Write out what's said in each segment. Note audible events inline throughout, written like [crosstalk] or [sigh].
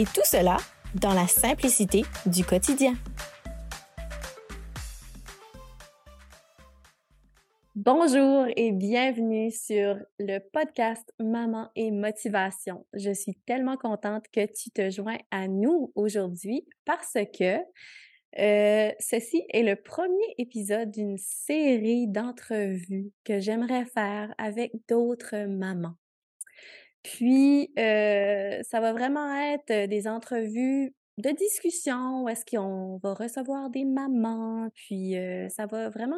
Et tout cela dans la simplicité du quotidien. Bonjour et bienvenue sur le podcast Maman et Motivation. Je suis tellement contente que tu te joins à nous aujourd'hui parce que euh, ceci est le premier épisode d'une série d'entrevues que j'aimerais faire avec d'autres mamans. Puis, euh, ça va vraiment être des entrevues de discussion est-ce qu'on va recevoir des mamans, puis euh, ça va vraiment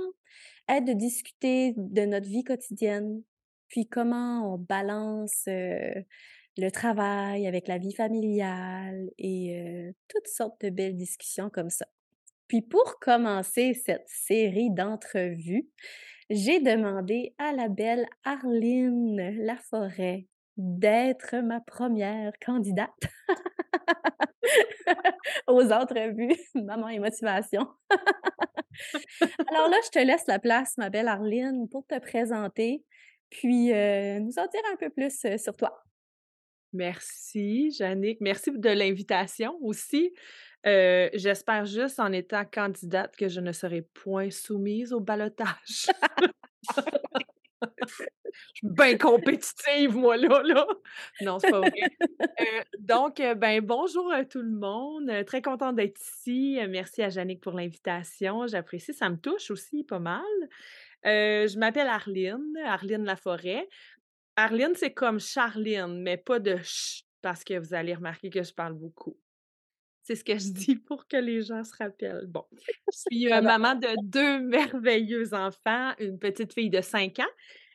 être de discuter de notre vie quotidienne, puis comment on balance euh, le travail avec la vie familiale et toutes sortes de belles discussions comme ça. Puis pour commencer cette série d'entrevues, j'ai demandé à la belle Arline Laforêt d'être ma première candidate [laughs] aux entrevues [laughs] Maman et Motivation. [laughs] Alors là, je te laisse la place, ma belle Arline, pour te présenter, puis euh, nous en dire un peu plus euh, sur toi. Merci, Jannick. Merci de l'invitation aussi. Euh, j'espère juste en étant candidate que je ne serai point soumise au balotage. Je suis bien compétitive, moi, là, là. Non, c'est pas vrai. Euh, donc, euh, ben, bonjour à tout le monde. Très contente d'être ici. Merci à Jannick pour l'invitation. J'apprécie. Ça me touche aussi pas mal. je m'appelle Arline, Arline Laforêt. Arline, c'est comme Charline, mais pas de ch, parce que vous allez remarquer que je parle beaucoup. C'est ce que je dis pour que les gens se rappellent. Bon, je [laughs] suis maman de deux merveilleux enfants, une petite fille de 5 ans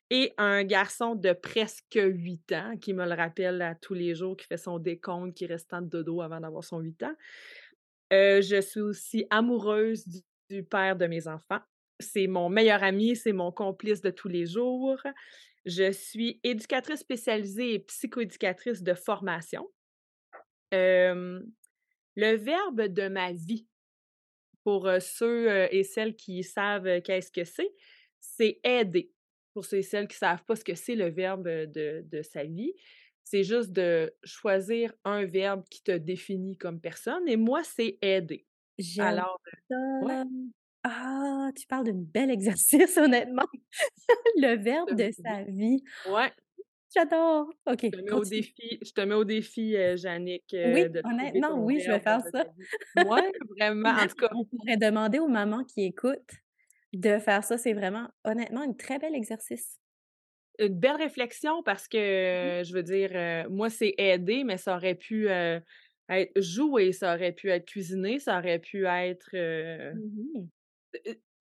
et un garçon de presque 8 ans qui me le rappelle à tous les jours, qui fait son décompte, qui reste en dodo avant d'avoir son 8 ans. je suis aussi amoureuse du, père de mes enfants. C'est mon meilleur ami, c'est mon complice de tous les jours. Je suis éducatrice spécialisée et psychoéducatrice de formation. Le verbe de ma vie, pour ceux et celles qui savent qu'est-ce que c'est, c'est aider. Pour ceux et celles qui ne savent pas ce que c'est le verbe de, sa vie, c'est juste de choisir un verbe qui te définit comme personne. Et moi, c'est aider. Alors, Ah, tu parles d'un bel [laughs] exercice, honnêtement. le verbe de sa vie. Ouais, J'adore. OK. Je te mets au défi, je te mets au défi, euh, Jannick. oui, euh, honnêtement, oui, je vais faire ça. Oui, [laughs] vraiment. En tout cas. On pourrait demander aux mamans qui écoutent de faire ça. C'est vraiment, honnêtement, un très bel exercice. Une belle réflexion parce que, je veux dire, euh, moi, c'est aider, mais ça aurait pu être jouer, ça aurait pu être cuisiner, ça aurait pu être.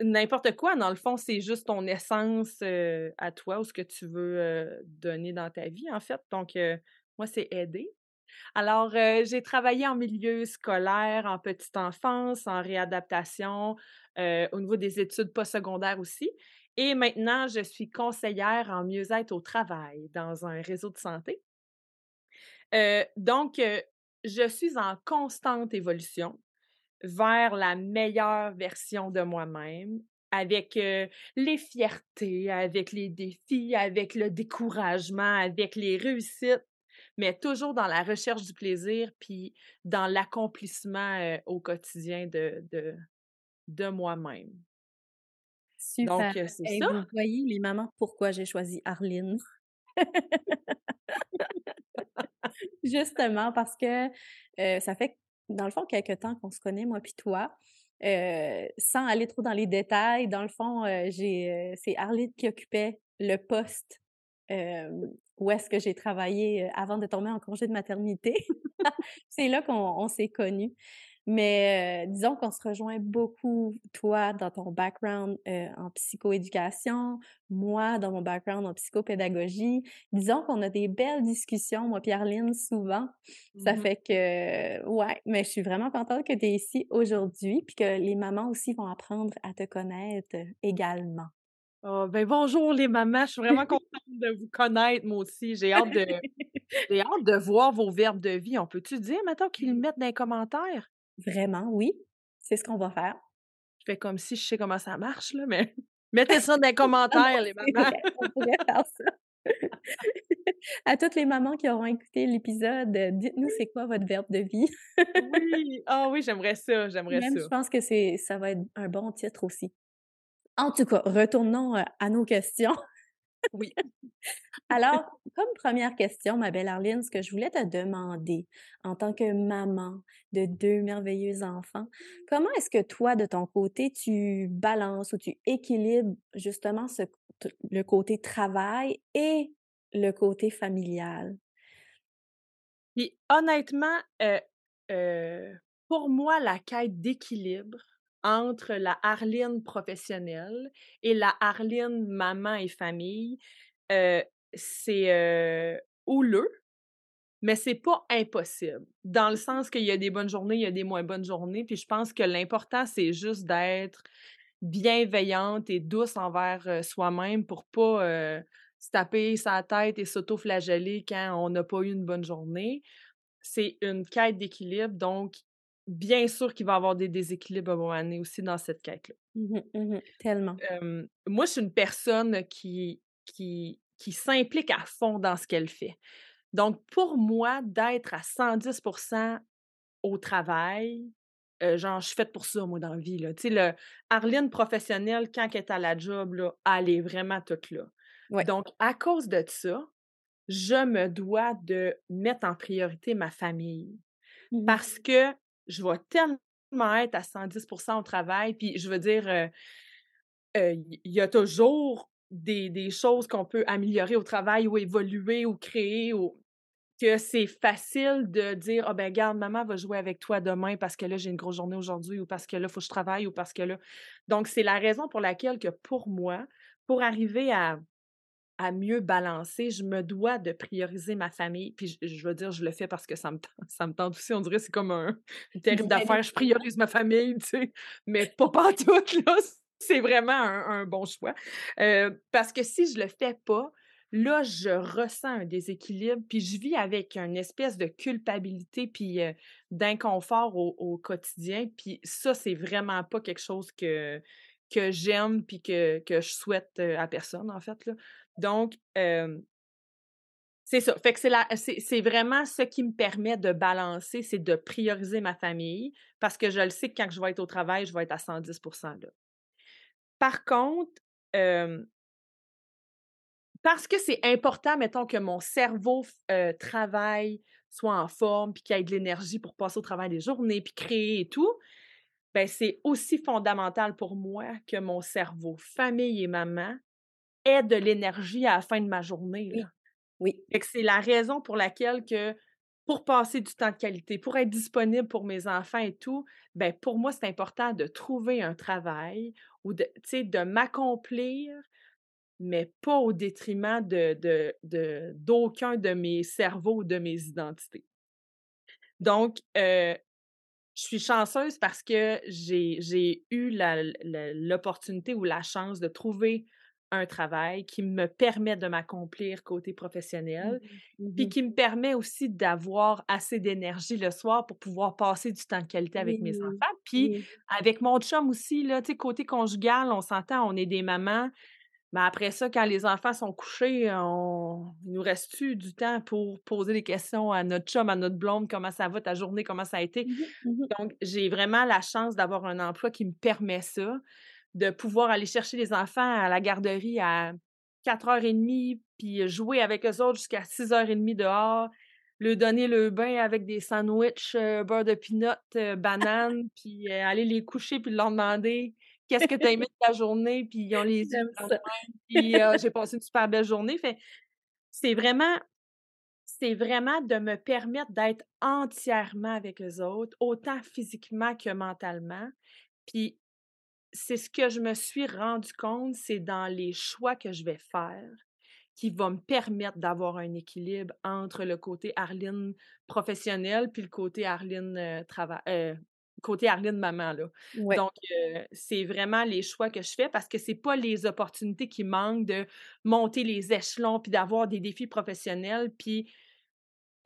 N'importe quoi, dans le fond, c'est juste ton essence à toi ou ce que tu veux donner dans ta vie, en fait. Donc, moi, c'est aider. Alors, j'ai travaillé en milieu scolaire, en petite enfance, en réadaptation, au niveau des études postsecondaires aussi. Et maintenant, je suis conseillère en mieux-être au travail dans un réseau de santé. donc, je suis en constante évolution vers la meilleure version de moi-même, avec les fiertés, avec les défis, avec le découragement, avec les réussites, mais toujours dans la recherche du plaisir, puis dans l'accomplissement au quotidien de, de, de moi-même. Super. Donc, c'est ça. Vous voyez, les mamans, pourquoi j'ai choisi Arline? [laughs] Justement parce que ça fait dans le fond, quelques temps qu'on se connaît, moi puis toi. Euh, sans aller trop dans les détails, dans le fond, euh, euh, c'est Arlette qui occupait le poste où est-ce que j'ai travaillé avant de tomber en congé de maternité. [laughs] c'est là qu'on s'est connus. Mais euh, disons qu'on se rejoint beaucoup, toi, dans ton background euh, en psychoéducation, moi, dans mon background en psychopédagogie. Disons qu'on a des belles discussions, moi, Pierre-Lynne, souvent. Ça mmh fait que, ouais, mais je suis vraiment contente que tu es ici aujourd'hui, puis que les mamans aussi vont apprendre à te connaître également. Oh, ben bonjour les mamans, je suis vraiment contente de vous connaître, moi aussi. J'ai hâte de, [laughs] j'ai hâte de voir vos verbes de vie. On peut-tu dire maintenant qu'ils le mettent dans les commentaires? Vraiment, oui. C'est ce qu'on va faire. Je fais comme si je sais comment ça marche, là, mais [laughs] mettez ça dans les [laughs] commentaires, les mamans. on pourrait faire ça. [laughs] à toutes les mamans qui auront écouté l'épisode, dites-nous c'est quoi votre verbe de vie. oui, ah oui, j'aimerais ça, j'aimerais ça. Je pense que c'est ça va être un bon titre aussi. En tout cas, retournons à nos questions. Oui. Alors, comme première question, ma belle Arline, ce que je voulais te demander en tant que maman de deux merveilleux enfants, comment est-ce que toi, de ton côté, tu balances ou tu équilibres justement le côté travail et le côté familial? Puis honnêtement, pour moi, la quête d'équilibre, entre la Arline professionnelle et la Arline maman et famille, c'est houleux, mais c'est pas impossible. Dans le sens qu'il y a des bonnes journées, il y a des moins bonnes journées. Puis je pense que l'important, c'est juste d'être bienveillante et douce envers soi-même pour pas se taper sa tête et s'auto-flageller quand on n'a pas eu une bonne journée. C'est une quête d'équilibre, donc bien sûr qu'il va y avoir des déséquilibres à un moment donné aussi dans cette quête-là. Mmh mmh tellement. moi, je suis une personne qui, qui, qui s'implique à fond dans ce qu'elle fait. Donc, pour moi, d'être à 110% au travail, genre, je suis faite pour ça, moi, dans la vie. Là. Tu sais, le Arline professionnelle, quand elle est à la job, là, elle est vraiment toute là. Donc, à cause de ça, je me dois de mettre en priorité ma famille. Mmh Parce que je vais tellement être à 110% au travail. Puis je veux dire, il y a toujours des, choses qu'on peut améliorer au travail ou évoluer ou créer ou que c'est facile de dire ah ben garde maman va jouer avec toi demain parce que là j'ai une grosse journée aujourd'hui ou parce que là il faut que je travaille ou parce que là donc c'est la raison pour laquelle que pour moi pour arriver à à mieux balancer, je me dois de prioriser ma famille. Puis je, veux dire, je le fais parce que ça me, ça me tente aussi. On dirait que c'est comme un, une terrible d'affaires. Je priorise ma famille, tu sais, mais pas partout, là. C'est vraiment un, bon choix. Euh, parce que si je le fais pas, là, je ressens un déséquilibre, puis je vis avec une espèce de culpabilité, puis euh, d'inconfort au, au, quotidien. Puis ça, c'est vraiment pas quelque chose que, que j'aime, puis que, que je souhaite euh, à personne, en fait. Là. Donc, c'est ça. Fait que c'est, vraiment ce qui me permet de balancer, c'est de prioriser ma famille parce que je le sais que quand je vais être au travail, je vais être à 110 là. Par contre, parce que c'est important, mettons, que mon cerveau travaille, soit en forme, puis qu'il y ait de l'énergie pour passer au travail des journées, puis créer et tout, ben c'est aussi fondamental pour moi que mon cerveau, famille et maman, ait de l'énergie à la fin de ma journée. Là. Oui. c'est la raison pour laquelle que pour passer du temps de qualité, pour être disponible pour mes enfants et tout, ben pour moi, c'est important de trouver un travail ou de, de m'accomplir, mais pas au détriment de, de, d'aucun de, mes cerveaux ou de mes identités. Donc, euh, je suis chanceuse parce que j'ai, j'ai eu l'opportunité ou la chance de trouver un travail qui me permet de m'accomplir côté professionnel, mmh puis mmh qui me permet aussi d'avoir assez d'énergie le soir pour pouvoir passer du temps de qualité avec mes enfants. Puis avec mon chum aussi, là, côté conjugal, on s'entend, on est des mamans. Mais après ça, quand les enfants sont couchés, on... il nous reste-tu du temps pour poser des questions à notre chum, à notre blonde, comment ça va ta journée, comment ça a été? Mmh Donc, j'ai vraiment la chance d'avoir un emploi qui me permet ça de pouvoir aller chercher les enfants à la garderie à 4h30, puis jouer avec eux autres jusqu'à 6h30 dehors, leur donner le bain avec des sandwichs, euh, beurre de pinot, euh, banane, [laughs] puis euh, aller les coucher, puis leur demander qu'est-ce que tu as aimé de ta journée, puis ils ont les yeux puis j'ai passé une super belle journée. Fait c'est vraiment c'est vraiment de me permettre d'être entièrement avec eux autres, autant physiquement que mentalement. Puis c'est ce que je me suis rendu compte, c'est dans les choix que je vais faire qui va me permettre d'avoir un équilibre entre le côté Arline professionnel puis le côté Arline euh, travail, euh, côté Arline maman là. Donc euh, c'est vraiment les choix que je fais parce que c'est pas les opportunités qui manquent de monter les échelons puis d'avoir des défis professionnels puis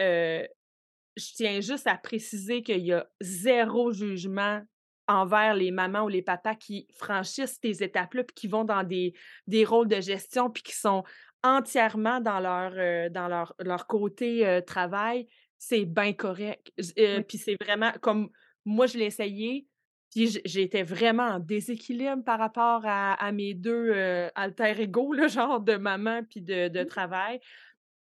je tiens juste à préciser qu'il y a zéro jugement envers les mamans ou les papas qui franchissent ces étapes-là puis qui vont dans des, des rôles de gestion puis qui sont entièrement dans leur, euh, dans leur, leur côté euh, travail, c'est bien correct. Euh, puis c'est vraiment comme moi, je l'ai essayé, puis j'étais vraiment en déséquilibre par rapport à, mes deux alter ego, le genre de maman puis de, de travail.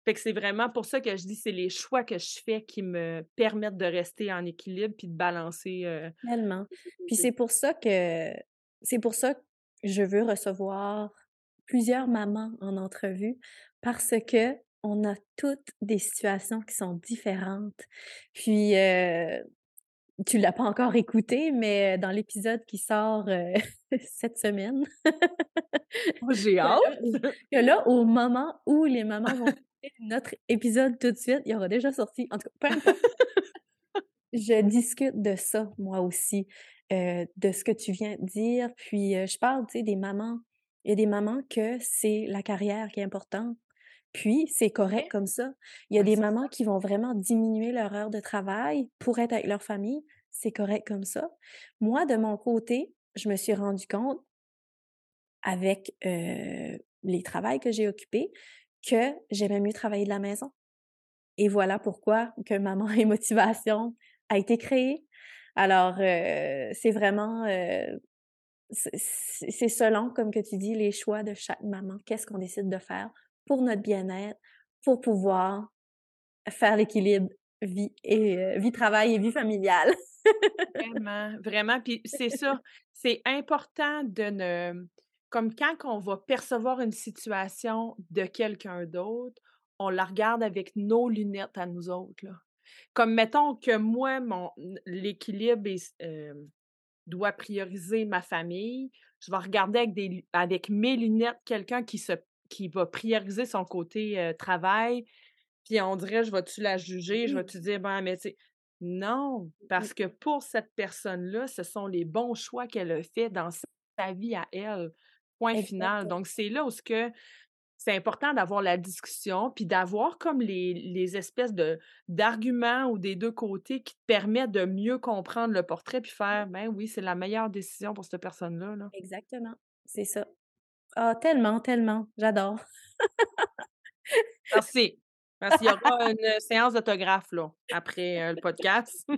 Fait que c'est vraiment pour ça que je dis c'est les choix que je fais qui me permettent de rester en équilibre puis de balancer. Tellement. Puis c'est pour ça que c'est pour ça que je veux recevoir plusieurs mamans en entrevue parce que on a toutes des situations qui sont différentes. Puis euh, tu l'as pas encore écouté, mais dans l'épisode qui sort [laughs] cette semaine, oh, j'ai [laughs] hâte. Que là, au moment où les mamans vont notre épisode tout de suite, il y aura déjà sorti. En tout cas, [laughs] je discute de ça moi aussi, de ce que tu viens de dire. Puis je parle, tu sais, des mamans il y a des mamans que c'est la carrière qui est importante. Puis, c'est correct comme ça. Il y a des mamans qui vont vraiment diminuer leur heure de travail pour être avec leur famille. C'est correct comme ça. Moi, de mon côté, je me suis rendu compte avec les travails que j'ai occupés que j'aimais mieux travailler de la maison. Et voilà pourquoi que Maman [laughs] et Motivation a été créée. Alors, c'est vraiment c'est selon, comme que tu dis, les choix de chaque maman. Qu'est-ce qu'on décide de faire pour notre bien-être, pour pouvoir faire l'équilibre vie et euh, vie travail et vie familiale. vraiment, vraiment. Puis c'est ça, [laughs] c'est important de ne, comme quand on va percevoir une situation de quelqu'un d'autre, on la regarde avec nos lunettes à nous autres. Là. Comme mettons que moi, mon l'équilibre euh, dois prioriser ma famille, je vais regarder avec, des, avec mes lunettes quelqu'un qui, se, qui va prioriser son côté travail, puis on dirait, je vais-tu la juger, je vais-tu dire, ben, mais tu non, parce que pour cette personne-là, ce sont les bons choix qu'elle a fait dans sa vie à elle. Point final. Donc, c'est là où ce que c'est important d'avoir la discussion, puis d'avoir comme les, les espèces de d'arguments ou des deux côtés qui te permettent de mieux comprendre le portrait, puis faire, ben oui, c'est la meilleure décision pour cette personne-là. Là. Exactement, c'est ça. Ah, tellement, tellement, j'adore. Merci. Parce qu'il y aura [laughs] une séance d'autographe, là, après euh, le podcast.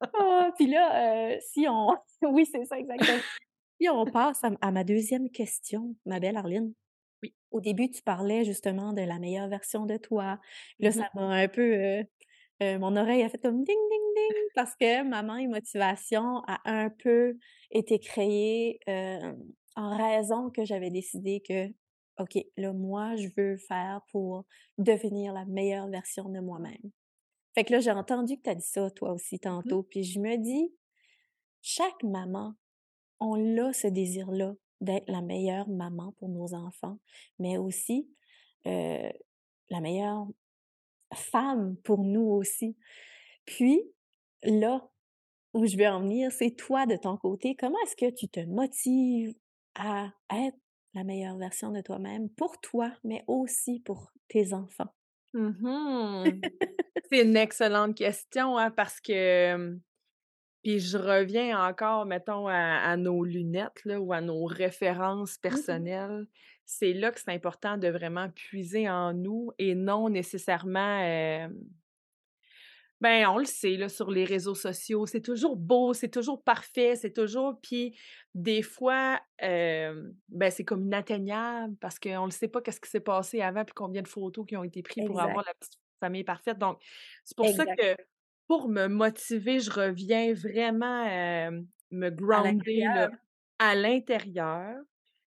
ah, puis là, euh, si on... [laughs] oui, c'est ça, exactement. On passe à ma deuxième question, ma belle Arline. Au début, tu parlais justement de la meilleure version de toi. Là, mmh ça m'a un peu. Euh, euh, mon oreille a fait comme ding, ding, ding, parce que Maman et Motivation a un peu été créée euh, en raison que j'avais décidé que, OK, là, moi, je veux faire pour devenir la meilleure version de moi-même. Fait que là, j'ai entendu que tu as dit ça, toi aussi, mmh tantôt. Puis je me dis, chaque maman, on a ce désir-là d'être la meilleure maman pour nos enfants, mais aussi la meilleure femme pour nous aussi. Puis là où je vais en venir, c'est toi de ton côté, comment est-ce que tu te motives à être la meilleure version de toi-même pour toi, mais aussi pour tes enfants? Mmh [laughs] c'est une excellente question hein, parce que puis je reviens encore, mettons, à, nos lunettes là, ou à nos références mmh personnelles. C'est là que c'est important de vraiment puiser en nous et non nécessairement. ben, on le sait, là, sur les réseaux sociaux, c'est toujours beau, c'est toujours parfait, c'est toujours. Puis, des fois, ben, c'est comme inatteignable parce qu'on ne sait pas qu'est-ce qui s'est passé avant puis combien de photos qui ont été prises pour avoir la petite famille parfaite. Donc, c'est pour ça que pour me motiver, je reviens vraiment me grounder à l'intérieur.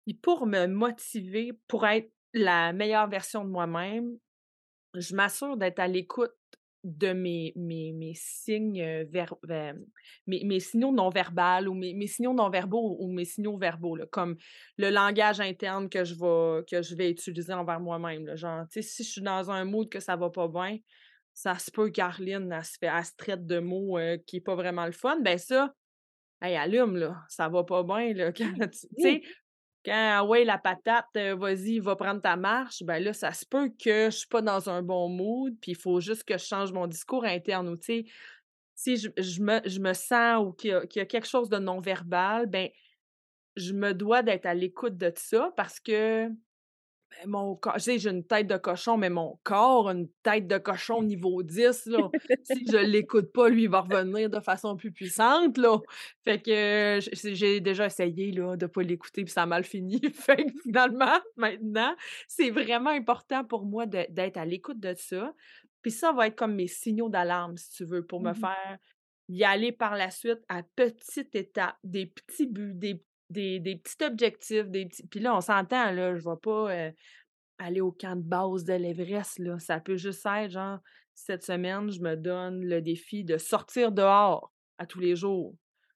Et pour me motiver, pour être la meilleure version de moi-même, je m'assure d'être à l'écoute de mes, mes, mes signes ver, mes, mes, signaux non verbaux ou mes, mes, signaux non verbaux ou mes signaux verbaux, là, comme le langage interne que je vais, que je vais utiliser envers moi-même. Genre, si je suis dans un mood que ça va pas bien, ça se peut Caroline, elle se fait, elle se traite de mots qui est pas vraiment le fun, ben ça, hey, allume, là, ça va pas bien, là. [laughs] tu sais, quand, ouais, la patate, vas-y, va prendre ta marche, ben là, ça se peut que je suis pas dans un bon mood, puis il faut juste que je change mon discours interne ou, tu sais, si je, je, me, je me sens ou qu'il y, y, a quelque chose de non-verbal, ben je me dois d'être à l'écoute de ça parce que mon corps, j'ai une tête de cochon, mais mon corps, une tête de cochon niveau 10, là. [laughs] si je l'écoute pas, lui, il va revenir de façon plus puissante, là. Fait que j'ai déjà essayé, là, de pas l'écouter, puis ça a mal fini. [laughs] fait que finalement, maintenant, c'est vraiment important pour moi d'être à l'écoute de ça. Puis ça va être comme mes signaux d'alarme, si tu veux, pour me mmh faire y aller par la suite à petite étape, des petits buts, des des, des petits objectifs, des petits. Puis là, on s'entend, là, je vais pas aller au camp de base de l'Everest, là. Ça peut juste être genre, cette semaine, je me donne le défi de sortir dehors à tous les jours.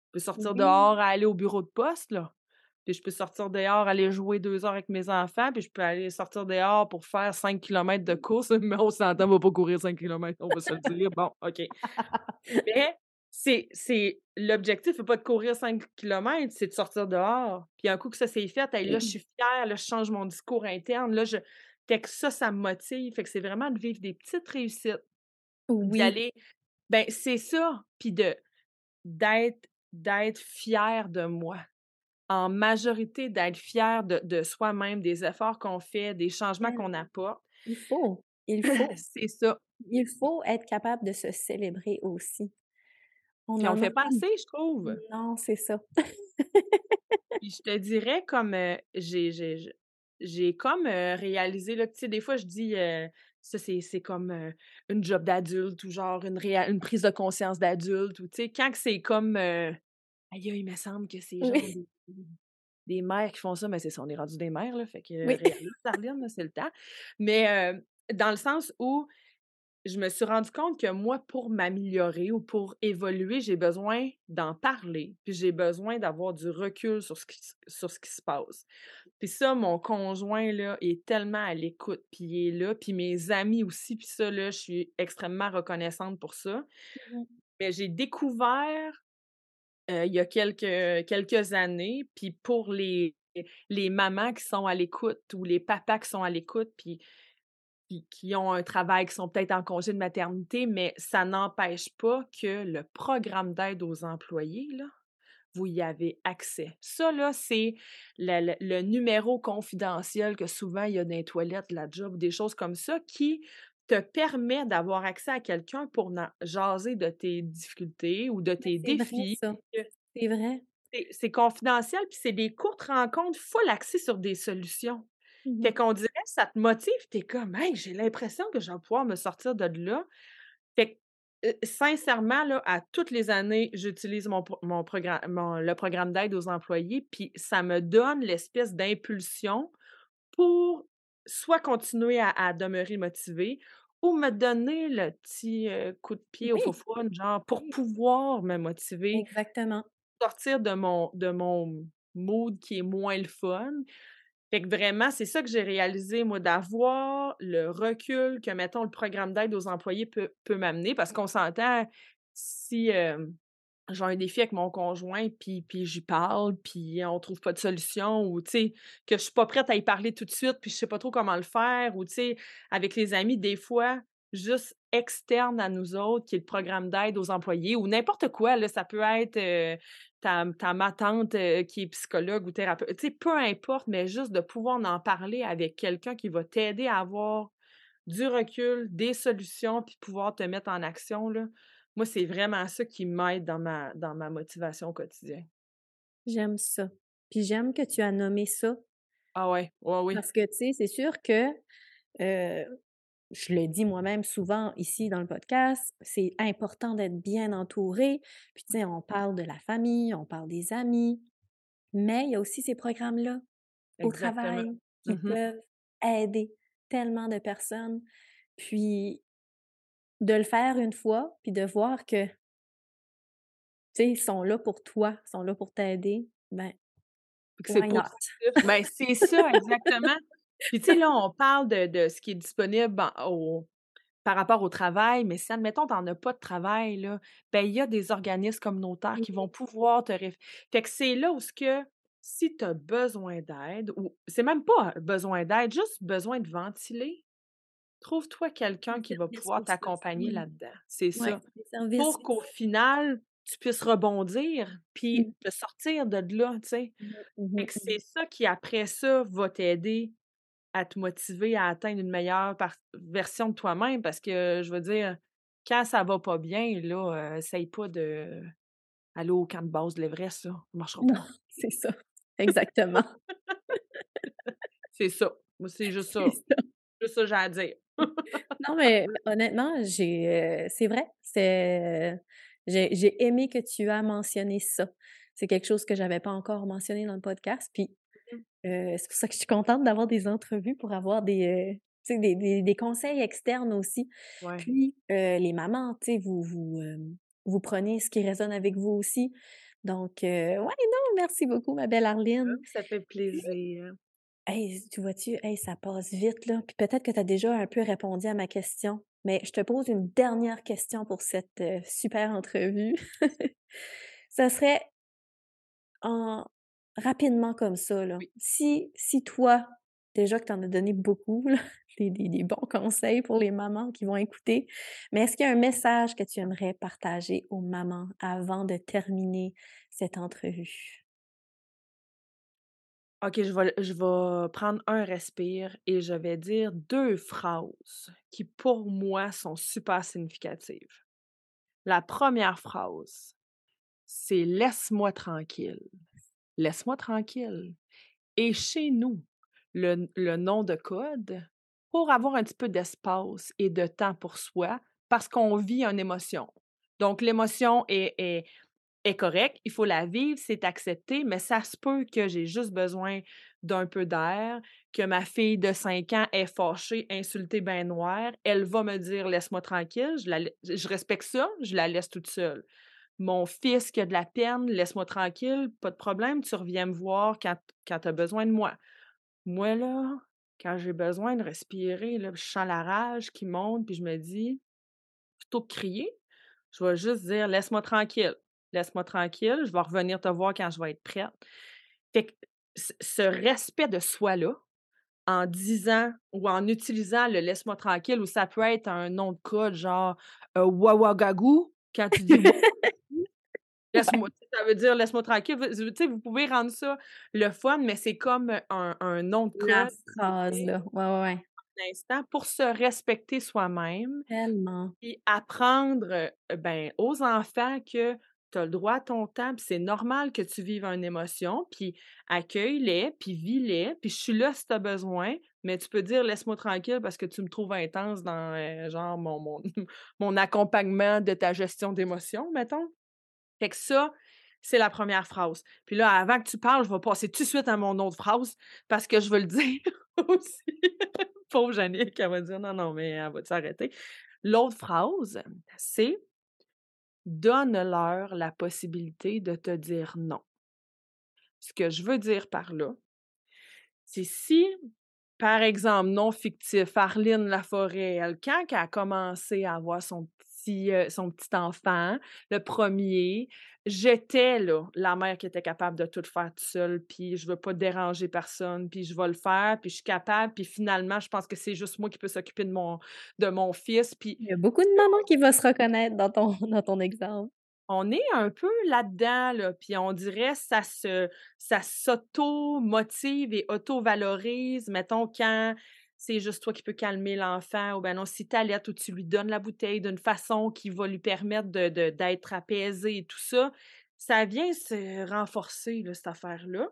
Je peux sortir dehors à aller au bureau de poste, là. Puis je peux sortir dehors, aller jouer deux heures avec mes enfants, puis je peux aller sortir dehors pour faire cinq kilomètres de course, [laughs] mais on s'entend, on va pas courir cinq kilomètres, on va se le dire. Bon, OK. [laughs] Mais c'est, c'est l'objectif, c'est pas de courir 5 km, c'est de sortir dehors. Puis un coup que ça s'est fait, là, je suis fière, là, je change mon discours interne, là, je. Fait que ça, ça me motive. Fait que c'est vraiment de vivre des petites réussites. Oui. D'aller. Ben, c'est ça. Puis de d'être d'être fier de moi. En majorité, d'être fier de, de soi-même, des efforts qu'on fait, des changements qu'on apporte. Il faut. Il [laughs] faut. c'est ça. Il faut être capable de se célébrer aussi. On ne fait pas assez, je trouve. Non, c'est ça. Puis je te dirais comme j'ai j'ai comme réalisé là, tu sais des fois je dis ça c'est comme une job d'adulte ou genre une une prise de conscience d'adulte ou tu sais quand c'est comme aïe il me semble que c'est genre des, mères qui font ça mais c'est ça on est rendu des mères là fait que oui. c'est le temps. Mais dans le sens où je me suis rendu compte que moi, pour m'améliorer ou pour évoluer, j'ai besoin d'en parler, puis j'ai besoin d'avoir du recul sur ce, qui, sur ce qui se passe. Puis ça, mon conjoint, là, est tellement à l'écoute, puis il est là, puis mes amis aussi, puis ça, là, je suis extrêmement reconnaissante pour ça. Mmh Mais j'ai découvert il y a quelques, quelques années, puis pour les, les mamans qui sont à l'écoute ou les papas qui sont à l'écoute, puis qui, ont un travail, qui sont peut-être en congé de maternité, mais ça n'empêche pas que le programme d'aide aux employés, là, vous y avez accès. Ça, là, c'est le, numéro confidentiel que souvent il y a dans les toilettes, la job, des choses comme ça, qui te permet d'avoir accès à quelqu'un pour jaser de tes difficultés ou de tes défis. C'est vrai. C'est confidentiel, puis c'est des courtes rencontres, full accès sur des solutions. Fait qu'on dirait, ça te motive, t'es comme, hey, j'ai l'impression que je vais pouvoir me sortir de là. Fait que, sincèrement, là, à toutes les années, j'utilise mon, mon programme, le programme d'aide aux employés, puis ça me donne l'espèce d'impulsion pour soit continuer à, demeurer motivée ou me donner le petit coup de pied au faux genre pour pouvoir me motiver. Exactement. Sortir de mon, de mon mood qui est moins le fun, fait que vraiment, c'est ça que j'ai réalisé, moi, d'avoir le recul que, mettons, le programme d'aide aux employés peut, peut m'amener, parce qu'on s'entend, si j'ai un défi avec mon conjoint, puis, puis j'y parle, puis on trouve pas de solution, ou, tu sais, que je suis pas prête à y parler tout de suite, puis je sais pas trop comment le faire, ou, tu sais, avec les amis, des fois, juste externe à nous autres, qui est le programme d'aide aux employés, ou n'importe quoi, là, ça peut être ta, ta ma tante qui est psychologue ou thérapeute, tu sais, peu importe, mais juste de pouvoir en parler avec quelqu'un qui va t'aider à avoir du recul, des solutions, puis pouvoir te mettre en action, là. Moi, c'est vraiment ça qui m'aide dans ma, dans ma motivation au quotidien. J'aime ça. Puis j'aime que tu as nommé ça. Ah ouais, ouais, oui. Parce que, tu sais, c'est sûr que je le dis moi-même souvent ici dans le podcast, c'est important d'être bien entouré. Puis, tu sais, on parle de la famille, on parle des amis, mais il y a aussi ces programmes-là au travail qui mmh peuvent aider tellement de personnes. Puis de le faire une fois, puis de voir que tu sais, ils sont là pour toi, ils sont là pour t'aider, ben c'est. Ben, c'est ça, exactement. Puis, tu sais, là, on parle de de ce qui est disponible en au par rapport au travail, mais si, admettons, tu en as pas de travail, là, ben, il y a des organismes communautaires qui Mmh vont pouvoir te réf fait que c'est là où ce que si tu as besoin d'aide ou c'est même pas besoin d'aide, juste besoin de ventiler, trouve-toi quelqu'un qui va pouvoir t'accompagner Mmh. là-dedans. C'est Ouais, ça. Pour qu'au final, tu puisses rebondir Mmh. puis te sortir de là, tu sais? Mmh Mmh que mh. c'est ça qui, après ça, va t'aider à te motiver à atteindre une meilleure version de toi-même parce que, je veux dire, quand ça va pas bien, là, essaye pas d'aller au camp de base de l'Everest, là, ça marchera Non, pas. [laughs] c'est ça, exactement. [laughs] C'est ça. Moi, c'est juste C'est ça. ça. Juste ça j'ai à dire. Non, mais honnêtement, j'ai, c'est vrai, c'est, j'ai j'ai aimé que tu as mentionné ça. C'est quelque chose que j'avais pas encore mentionné dans le podcast, puis, Heu, c'est pour ça que je suis contente d'avoir des entrevues pour avoir des, sais, des des des conseils externes aussi. Ouais. Puis, heu, les mamans, vous vous, vous prenez ce qui résonne avec vous aussi. Donc, ouais, non, merci beaucoup, ma belle Arline. ça fait plaisir. Hey, tu vois-tu, hey, ça passe vite, là. Puis peut-être que tu as déjà un peu répondu à ma question, mais je te pose une dernière question pour cette, super entrevue. [laughs] Ça serait en rapidement comme ça, là, Oui. si si toi, déjà que tu en as donné beaucoup, là, [laughs] des des des bons conseils pour les mamans qui vont écouter, mais est-ce qu'il y a un message que tu aimerais partager aux mamans avant de terminer cette entrevue? OK, je vais je vais prendre un respire et je vais dire 2 phrases qui, pour moi, sont super significatives. La première phrase, c'est: «Laisse-moi tranquille, laisse-moi tranquille» et chez nous, le nom de code pour avoir un petit peu d'espace et de temps pour soi, parce qu'on vit une émotion. Donc l'émotion est correcte, il faut la vivre, c'est accepté, mais ça se peut que j'ai juste besoin d'un peu d'air, que ma fille de 5 ans est fâchée, insultée ben noir, elle va me dire: «Laisse-moi tranquille», je je respecte ça, je la laisse toute seule. Mon fils qui a de la peine, «Laisse-moi tranquille, pas de problème, tu reviens me voir quand quand tu as besoin de moi». Moi là, quand j'ai besoin de respirer là, je sens la rage qui monte, puis je me dis: «Plutôt que crier, je vais juste dire: "Laisse-moi tranquille, laisse-moi tranquille, je vais revenir te voir quand je vais être prête"». Fait que ce respect de soi-là, en disant ou en utilisant le «laisse-moi tranquille» ou ça peut être un nom de code genre, heu, «Wawagagou», quand tu dis: [laughs] laisse-moi ça veut dire: «Laisse-moi tranquille», v tu sais, vous pouvez rendre ça le fun, mais c'est comme un un nom de code phrase, là, ouais, ouais, ouais. un instant pour se respecter soi-même Tellement. puis apprendre, heu, ben, aux enfants que tu as le droit à ton temps, puis c'est normal que tu vives une émotion, puis accueille-les, puis vis-les, puis je suis là si tu as besoin, mais tu peux dire: «Laisse-moi tranquille parce que tu me trouves intense dans, heu, genre mon mon [laughs] mon accompagnement de ta gestion d'émotions», mettons. Fait que ça, c'est la 1re phrase. Puis là, avant que tu parles, je vais passer tout de suite à mon autre phrase parce que je veux le [laughs] dire aussi. [laughs] Pauvre Jannick, elle va dire: «Non, non, mais elle va-tu arrêter?» L'autre phrase, c'est: «Donne-leur la possibilité de te dire non». Ce que je veux dire par là c'est si, par exemple, nom fictif, Arline Laforêt, elle, quand qu'elle a commencé à avoir son petit, heu, son petit enfant, le 1er, j'étais là, la mère qui était capable de tout faire toute seule, puis je veux pas déranger personne, puis je vais le faire, puis je suis capable, puis finalement, je pense que c'est juste moi qui peux s'occuper de mon de mon fils, puis Il y a beaucoup de mamans qui va se reconnaître dans ton [laughs] dans ton exemple. On est un peu là-dedans, là, puis on dirait ça se ça s'auto-motive et auto-valorise, mettons, quand c'est juste toi qui peux calmer l'enfant ou ben non, si tu ou tu lui donnes la bouteille d'une façon qui va lui permettre d'être apaisé et tout ça, ça vient se renforcer, cette affaire-là,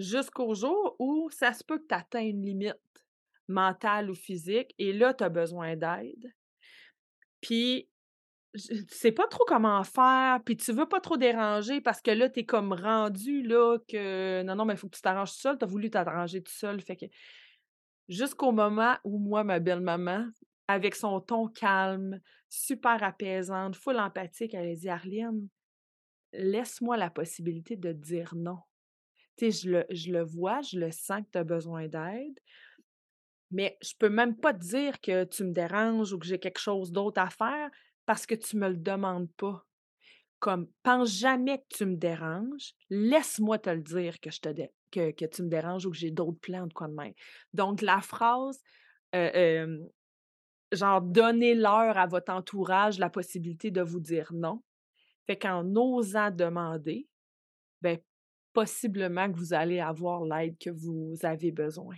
jusqu'au jour où ça se peut que tu atteins une limite mentale ou physique et là, tu as besoin d'aide. Puis tu sais pas trop comment faire, puis tu veux pas trop déranger parce que là, tu es comme rendu là que non, non, mais il faut que tu t'arranges tout seul, tu as voulu t'arranger tout seul, fait que jusqu'au moment où moi, ma belle maman, avec son ton calme, super apaisante, full empathique, elle a dit Arline, laisse-moi la possibilité de dire non. Tu sais, je le, vois, je le sens que tu as besoin d'aide, mais je peux même pas te dire que tu me déranges ou que j'ai quelque chose d'autre à faire parce que tu me le demandes pas. Comme, pense jamais que tu me déranges, laisse-moi te le dire que, je te que, tu me déranges ou que j'ai d'autres plans de quoi de même. Donc, la phrase, genre, donnez-leur à votre entourage la possibilité de vous dire non. Fait qu'en osant demander, ben, possiblement que vous allez avoir l'aide que vous avez besoin.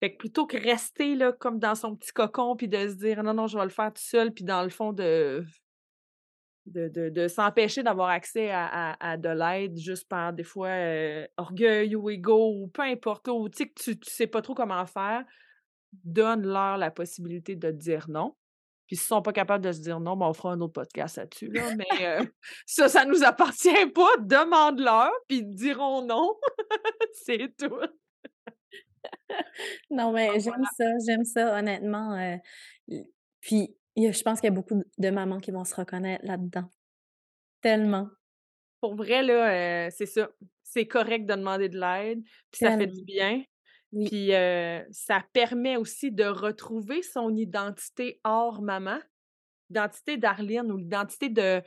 Fait que plutôt que rester là, comme dans son petit cocon, puis de se dire non, non, je vais le faire tout seul, puis dans le fond de, de, de, s'empêcher d'avoir accès à, à, de l'aide juste par des fois euh, orgueil ou ego ou peu importe, ou tu sais que tu, tu sais pas trop comment faire, donne-leur la possibilité de dire non. Puis s'ils sont pas capables de se dire non, ben on fera un autre podcast là-dessus. Là. Mais euh, [laughs] [laughs] ça, ça nous appartient pas. Demande-leur, puis ils diront non. [laughs] C'est tout. non, mais j'aime ça, j'aime ça, honnêtement. Euh, puis je pense qu'il y a beaucoup de mamans qui vont se reconnaître là-dedans. Tellement. Pour vrai, là, euh, c'est ça. C'est correct de demander de l'aide, puis ça fait du bien. Puis ça permet aussi de retrouver son identité hors maman, l'identité d'Arline ou l'identité de,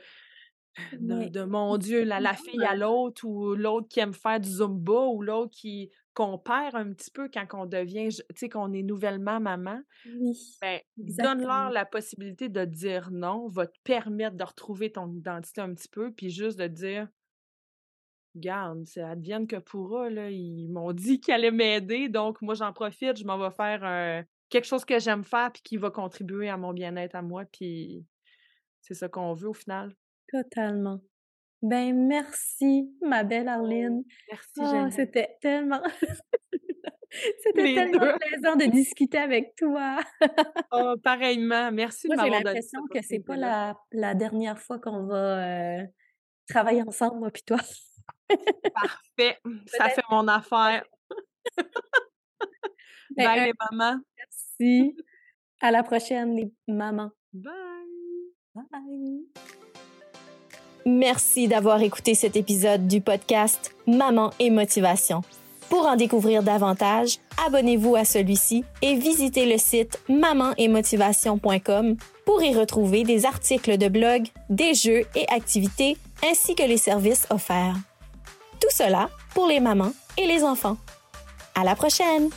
de, mon Dieu, la, la fille à l'autre ou l'autre qui aime faire du zumba ou l'autre qui qu'on perd un petit peu quand on devient, tu sais, qu'on est nouvellement maman. Oui. Ben, donne-leur la possibilité de dire non, va te permettre de retrouver ton identité un petit peu, puis juste de dire garde, ça advienne que pourra, là. Ils m'ont dit qu'ils allaient m'aider, donc moi, j'en profite, je m'en vais faire quelque chose que j'aime faire puis qui va contribuer à mon bien-être à moi, puis c'est ça qu'on veut au final. Totalement. Ben merci, ma belle Arline. merci, oh, C'était tellement... [laughs] C'était tellement plaisant de discuter avec toi. [laughs] oh, pareillement. Merci Moi, j'ai l'impression que c'est pas la, la, dernière fois qu'on va travailler ensemble, moi puis toi. Parfait. [laughs] Ça fait mon affaire. Ben, Bye les mamans. Merci. À la prochaine les mamans. Bye. Bye. Merci d'avoir écouté cet épisode du podcast Maman et Motivation. Pour en découvrir davantage, abonnez-vous à celui-ci et visitez le site mamanetmotivation.com pour y retrouver des articles de blog, des jeux et activités ainsi que les services offerts. Tout cela pour les mamans et les enfants. À la prochaine!